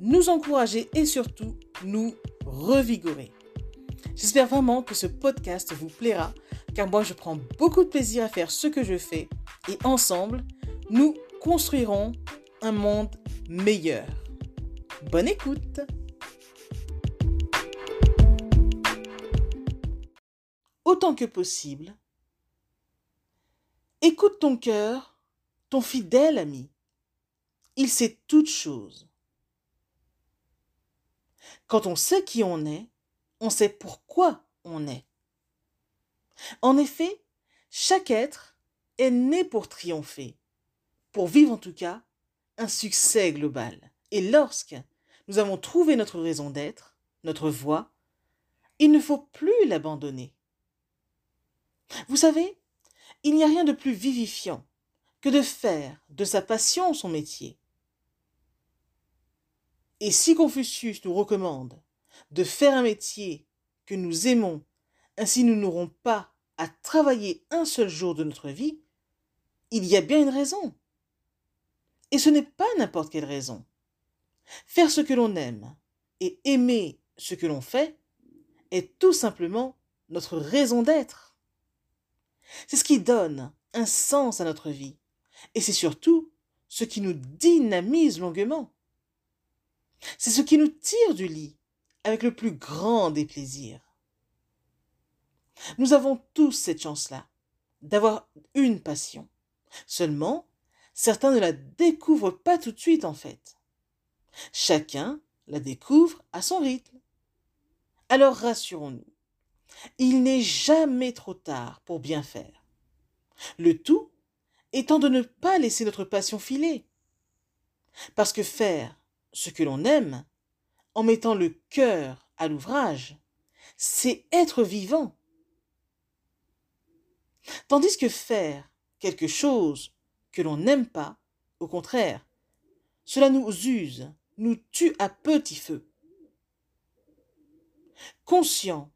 nous encourager et surtout nous revigorer. J'espère vraiment que ce podcast vous plaira car moi je prends beaucoup de plaisir à faire ce que je fais et ensemble nous construirons un monde meilleur. Bonne écoute Autant que possible, écoute ton cœur, ton fidèle ami. Il sait toutes choses. Quand on sait qui on est, on sait pourquoi on est. En effet, chaque être est né pour triompher, pour vivre en tout cas un succès global. Et lorsque nous avons trouvé notre raison d'être, notre voie, il ne faut plus l'abandonner. Vous savez, il n'y a rien de plus vivifiant que de faire de sa passion son métier. Et si Confucius nous recommande de faire un métier que nous aimons, ainsi nous n'aurons pas à travailler un seul jour de notre vie, il y a bien une raison. Et ce n'est pas n'importe quelle raison. Faire ce que l'on aime et aimer ce que l'on fait est tout simplement notre raison d'être. C'est ce qui donne un sens à notre vie. Et c'est surtout ce qui nous dynamise longuement. C'est ce qui nous tire du lit avec le plus grand des plaisirs. Nous avons tous cette chance-là, d'avoir une passion. Seulement, certains ne la découvrent pas tout de suite en fait. Chacun la découvre à son rythme. Alors rassurons-nous, il n'est jamais trop tard pour bien faire. Le tout étant de ne pas laisser notre passion filer. Parce que faire ce que l'on aime, en mettant le cœur à l'ouvrage, c'est être vivant. Tandis que faire quelque chose que l'on n'aime pas, au contraire, cela nous use, nous tue à petit feu. Conscient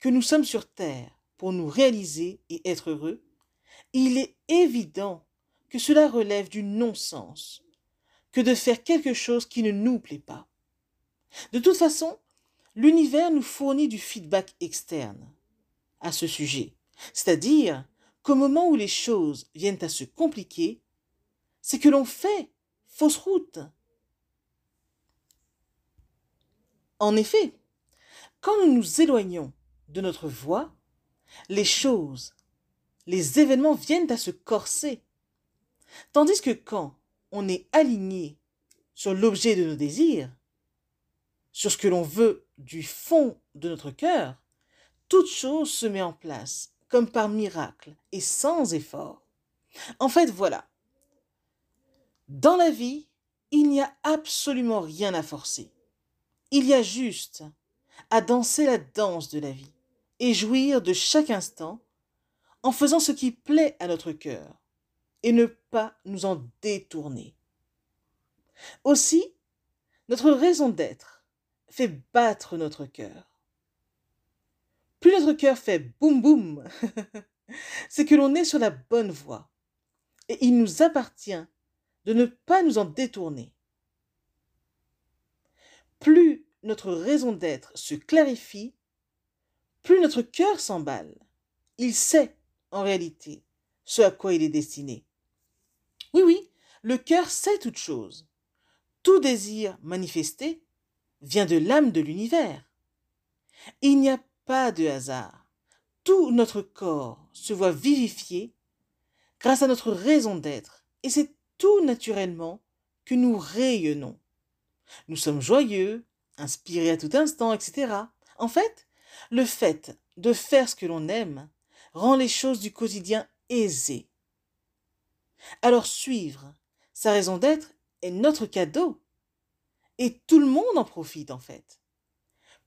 que nous sommes sur Terre pour nous réaliser et être heureux, il est évident que cela relève du non-sens que de faire quelque chose qui ne nous plaît pas. De toute façon, l'univers nous fournit du feedback externe à ce sujet, c'est-à-dire qu'au moment où les choses viennent à se compliquer, c'est que l'on fait fausse route. En effet, quand nous nous éloignons de notre voie, les choses, les événements viennent à se corser. Tandis que quand on est aligné sur l'objet de nos désirs, sur ce que l'on veut du fond de notre cœur, toute chose se met en place, comme par miracle et sans effort. En fait, voilà. Dans la vie, il n'y a absolument rien à forcer. Il y a juste à danser la danse de la vie et jouir de chaque instant en faisant ce qui plaît à notre cœur et ne nous en détourner. Aussi, notre raison d'être fait battre notre cœur. Plus notre cœur fait boum boum, c'est que l'on est sur la bonne voie et il nous appartient de ne pas nous en détourner. Plus notre raison d'être se clarifie, plus notre cœur s'emballe. Il sait, en réalité, ce à quoi il est destiné. Oui, oui, le cœur sait toute chose. Tout désir manifesté vient de l'âme de l'univers. Il n'y a pas de hasard. Tout notre corps se voit vivifié grâce à notre raison d'être, et c'est tout naturellement que nous rayonnons. Nous sommes joyeux, inspirés à tout instant, etc. En fait, le fait de faire ce que l'on aime rend les choses du quotidien aisées. Alors suivre sa raison d'être est notre cadeau. Et tout le monde en profite en fait.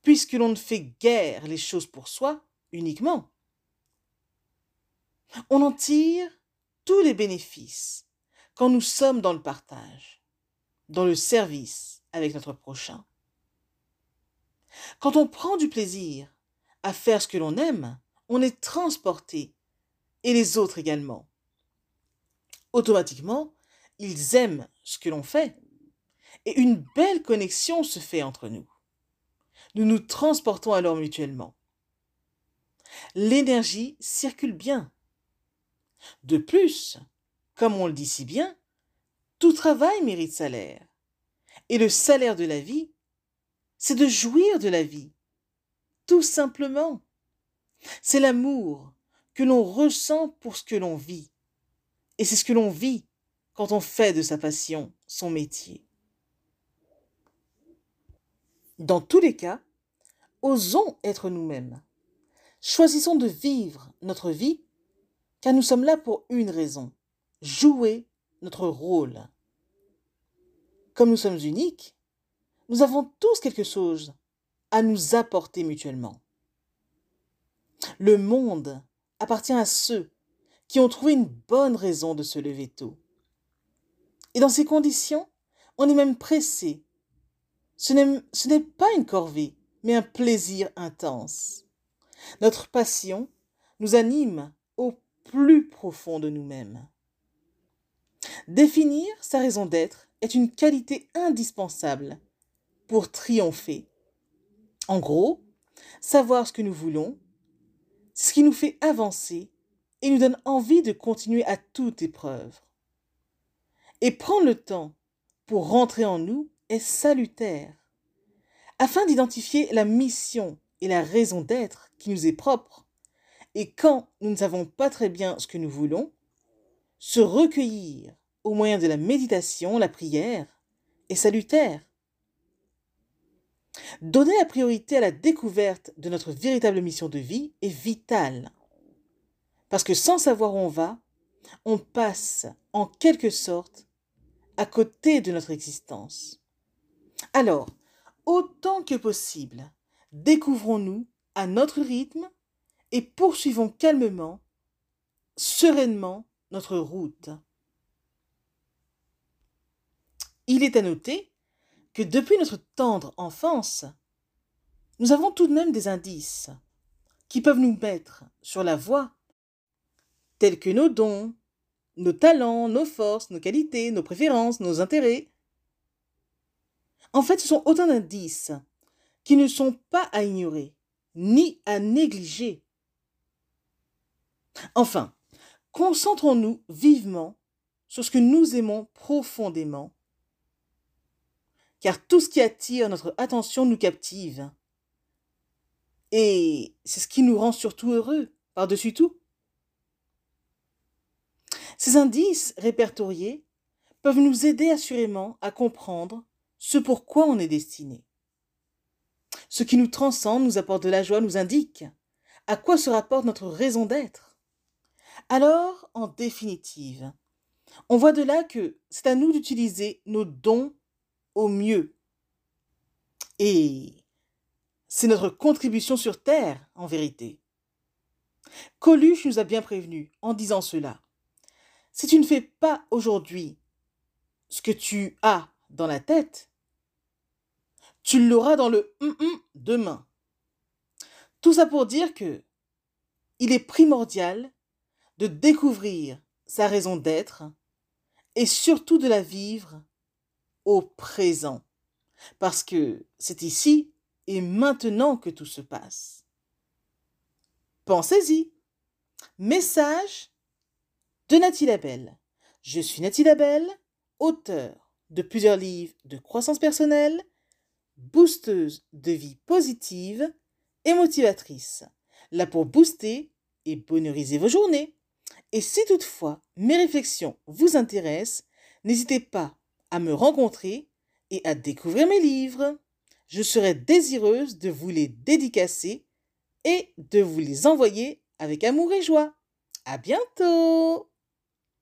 puisque l'on ne fait guère les choses pour soi uniquement. On en tire tous les bénéfices quand nous sommes dans le partage, dans le service avec notre prochain. Quand on prend du plaisir à faire ce que l'on aime, on est transporté, et les autres également. Automatiquement, ils aiment ce que l'on fait, et une belle connexion se fait entre nous. Nous nous transportons alors mutuellement. L'énergie circule bien. De plus, comme on le dit si bien, tout travail mérite salaire. Et le salaire de la vie, c'est de jouir de la vie. Tout simplement. C'est l'amour que l'on ressent pour ce que l'on vit. Et c'est ce que l'on vit quand on fait de sa passion son métier. Dans tous les cas, osons être nous-mêmes. Choisissons de vivre notre vie, car nous sommes là pour une raison, jouer notre rôle. Comme nous sommes uniques, nous avons tous quelque chose à nous apporter mutuellement. Le monde appartient à ceux qui ont trouvé une bonne raison de se lever tôt. Et dans ces conditions, on est même pressé ce n'est pas une corvée, mais un plaisir intense. Notre passion nous anime au plus profond de nous-mêmes. Définir sa raison d'être est une qualité indispensable pour triompher. En gros, savoir ce que nous voulons, ce qui nous fait avancer et nous donne envie de continuer à toute épreuve. Et prendre le temps pour rentrer en nous est salutaire, afin d'identifier la mission et la raison d'être qui nous est propre. Et quand nous ne savons pas très bien ce que nous voulons, se recueillir au moyen de la méditation, la prière, est salutaire. Donner la priorité à la découverte de notre véritable mission de vie est vital. Parce que sans savoir où on va, on passe en quelque sorte à côté de notre existence. Alors, autant que possible, découvrons-nous à notre rythme et poursuivons calmement, sereinement notre route. Il est à noter que depuis notre tendre enfance, nous avons tout de même des indices qui peuvent nous mettre sur la voie, tels que nos dons, nos talents, nos forces, nos qualités, nos préférences, nos intérêts, en fait, ce sont autant d'indices qui ne sont pas à ignorer, ni à négliger. Enfin, concentrons-nous vivement sur ce que nous aimons profondément, car tout ce qui attire notre attention nous captive. Et c'est ce qui nous rend surtout heureux, par-dessus tout. Ces indices répertoriés peuvent nous aider assurément à comprendre ce pourquoi on est destiné. Ce qui nous transcende, nous apporte de la joie, nous indique à quoi se rapporte notre raison d'être. Alors, en définitive, on voit de là que c'est à nous d'utiliser nos dons au mieux. Et c'est notre contribution sur Terre, en vérité. Coluche nous a bien prévenu en disant cela. Si tu ne fais pas aujourd'hui ce que tu as dans la tête, tu l'auras dans le demain. Tout ça pour dire que il est primordial de découvrir sa raison d'être et surtout de la vivre au présent. Parce que c'est ici et maintenant que tout se passe. Pensez-y. Message de Nathalie Labelle. Je suis Nathalie Labelle, auteur de plusieurs livres de croissance personnelle boosteuse de vie positive et motivatrice, là pour booster et bonheuriser vos journées. Et si toutefois mes réflexions vous intéressent, n'hésitez pas à me rencontrer et à découvrir mes livres. Je serai désireuse de vous les dédicacer et de vous les envoyer avec amour et joie. À bientôt!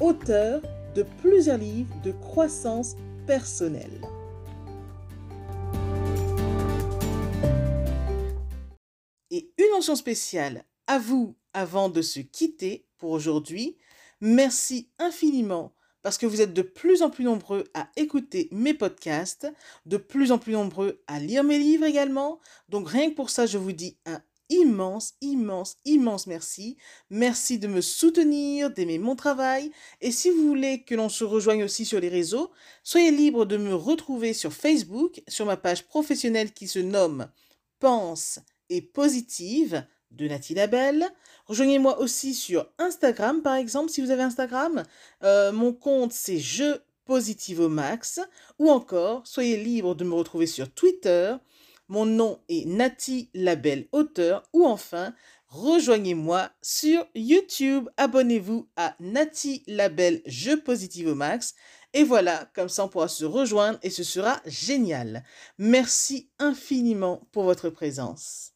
auteure de plusieurs livres de croissance personnelle. Et une mention spéciale à vous avant de se quitter pour aujourd'hui. Merci infiniment parce que vous êtes de plus en plus nombreux à écouter mes podcasts, de plus en plus nombreux à lire mes livres également. Donc rien que pour ça, je vous dis un immense, immense, immense merci. Merci de me soutenir, d'aimer mon travail. Et si vous voulez que l'on se rejoigne aussi sur les réseaux, soyez libre de me retrouver sur Facebook, sur ma page professionnelle qui se nomme Pense et Positive de Nathalie Labelle. Rejoignez-moi aussi sur Instagram, par exemple, si vous avez Instagram. Euh, mon compte, c'est Je Positive au Max. Ou encore, soyez libre de me retrouver sur Twitter. Mon nom est Nati Labelle Auteur. Ou enfin, rejoignez-moi sur YouTube. Abonnez-vous à Nati Labelle Je Positive au Max. Et voilà, comme ça on pourra se rejoindre et ce sera génial. Merci infiniment pour votre présence.